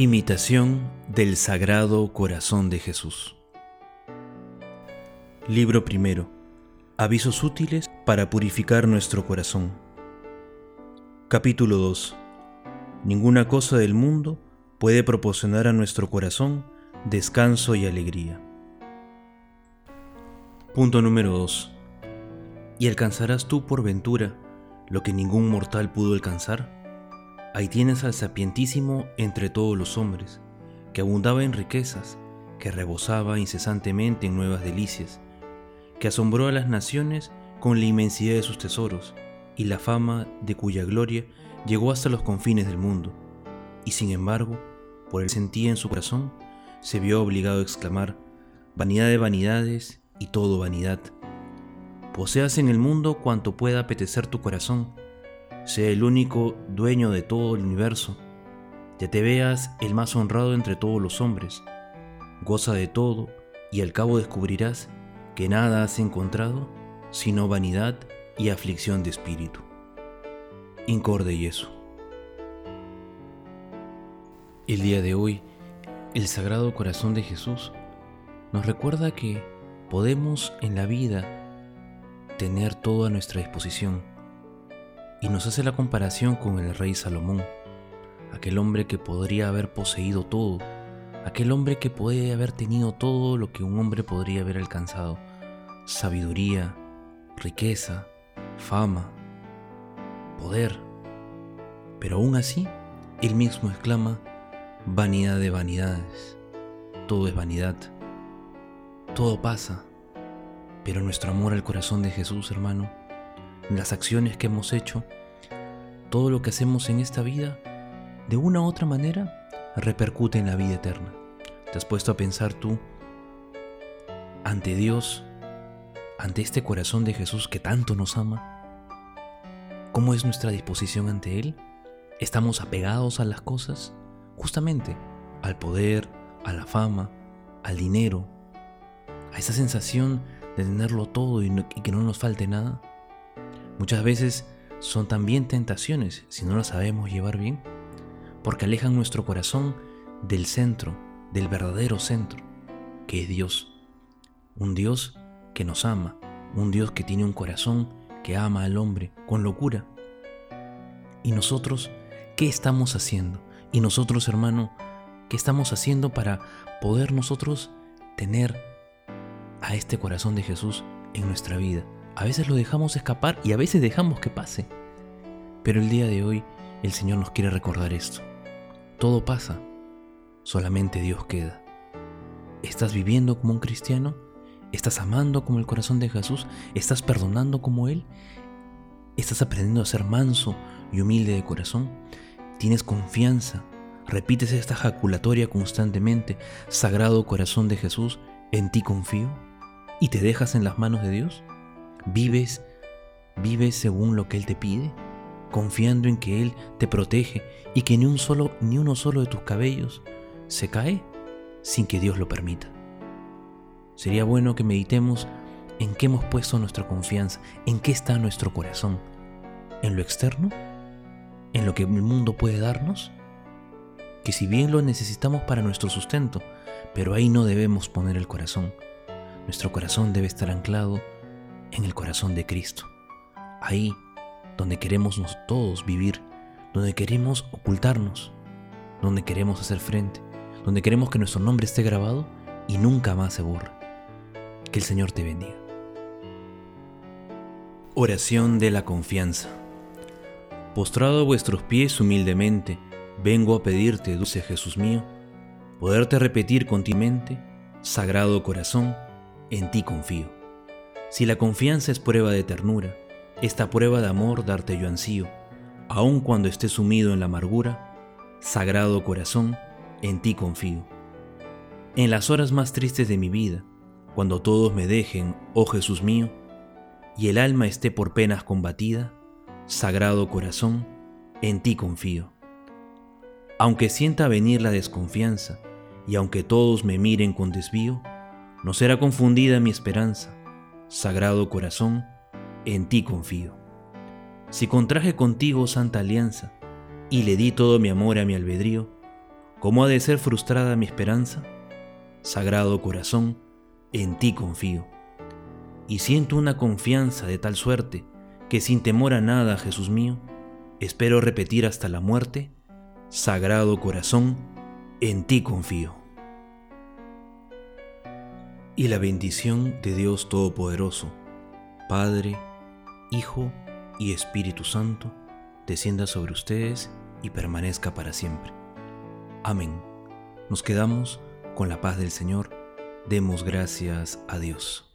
Imitación del Sagrado Corazón de Jesús. Libro primero. Avisos útiles para purificar nuestro corazón. Capítulo 2. Ninguna cosa del mundo puede proporcionar a nuestro corazón descanso y alegría. Punto número 2. ¿Y alcanzarás tú por ventura lo que ningún mortal pudo alcanzar? Ahí tienes al sapientísimo entre todos los hombres, que abundaba en riquezas, que rebosaba incesantemente en nuevas delicias, que asombró a las naciones con la inmensidad de sus tesoros, y la fama de cuya gloria llegó hasta los confines del mundo. Y sin embargo, por el sentía en su corazón, se vio obligado a exclamar, vanidad de vanidades y todo vanidad. Poseas en el mundo cuanto pueda apetecer tu corazón, sea el único dueño de todo el universo, ya te veas el más honrado entre todos los hombres, goza de todo y al cabo descubrirás que nada has encontrado sino vanidad y aflicción de espíritu. Incorde Jesús. El día de hoy, el Sagrado Corazón de Jesús nos recuerda que podemos en la vida tener todo a nuestra disposición y nos hace la comparación con el rey Salomón, aquel hombre que podría haber poseído todo, aquel hombre que podría haber tenido todo lo que un hombre podría haber alcanzado, sabiduría, riqueza, fama, poder. Pero aún así, él mismo exclama, vanidad de vanidades, todo es vanidad, todo pasa, pero nuestro amor al corazón de Jesús, hermano, las acciones que hemos hecho, todo lo que hacemos en esta vida, de una u otra manera, repercute en la vida eterna. ¿Te has puesto a pensar tú ante Dios, ante este corazón de Jesús que tanto nos ama? ¿Cómo es nuestra disposición ante Él? ¿Estamos apegados a las cosas? Justamente al poder, a la fama, al dinero, a esa sensación de tenerlo todo y, y que no nos falte nada. Muchas veces son también tentaciones si no las sabemos llevar bien, porque alejan nuestro corazón del centro, del verdadero centro, que es Dios. Un Dios que nos ama, un Dios que tiene un corazón que ama al hombre con locura. ¿Y nosotros qué estamos haciendo? ¿Y nosotros, hermano, qué estamos haciendo para poder nosotros tener a este corazón de Jesús en nuestra vida? A veces lo dejamos escapar y a veces dejamos que pase. Pero el día de hoy el Señor nos quiere recordar esto. Todo pasa, solamente Dios queda. ¿Estás viviendo como un cristiano? ¿Estás amando como el corazón de Jesús? ¿Estás perdonando como Él? ¿Estás aprendiendo a ser manso y humilde de corazón? ¿Tienes confianza? ¿Repites esta jaculatoria constantemente? Sagrado corazón de Jesús, en ti confío. ¿Y te dejas en las manos de Dios? ¿Vives, vives según lo que Él te pide? Confiando en que Él te protege y que ni, un solo, ni uno solo de tus cabellos se cae sin que Dios lo permita. Sería bueno que meditemos en qué hemos puesto nuestra confianza, en qué está nuestro corazón, en lo externo, en lo que el mundo puede darnos, que si bien lo necesitamos para nuestro sustento, pero ahí no debemos poner el corazón. Nuestro corazón debe estar anclado en el corazón de Cristo. Ahí donde queremos todos vivir, donde queremos ocultarnos, donde queremos hacer frente, donde queremos que nuestro nombre esté grabado y nunca más se borre. Que el Señor te bendiga. Oración de la confianza. Postrado a vuestros pies humildemente, vengo a pedirte, dulce Jesús mío, poderte repetir continuamente, Sagrado Corazón, en ti confío. Si la confianza es prueba de ternura, esta prueba de amor darte yo ansío, aun cuando esté sumido en la amargura, sagrado corazón, en ti confío. En las horas más tristes de mi vida, cuando todos me dejen, oh Jesús mío, y el alma esté por penas combatida, sagrado corazón, en ti confío. Aunque sienta venir la desconfianza, y aunque todos me miren con desvío, no será confundida mi esperanza, Sagrado Corazón, en ti confío. Si contraje contigo santa alianza y le di todo mi amor a mi albedrío, ¿Cómo ha de ser frustrada mi esperanza? Sagrado corazón, en ti confío. Y siento una confianza de tal suerte que sin temor a nada, Jesús mío, espero repetir hasta la muerte, Sagrado corazón, en ti confío. Y la bendición de Dios Todopoderoso, Padre, Hijo y Espíritu Santo, descienda sobre ustedes y permanezca para siempre. Amén. Nos quedamos con la paz del Señor. Demos gracias a Dios.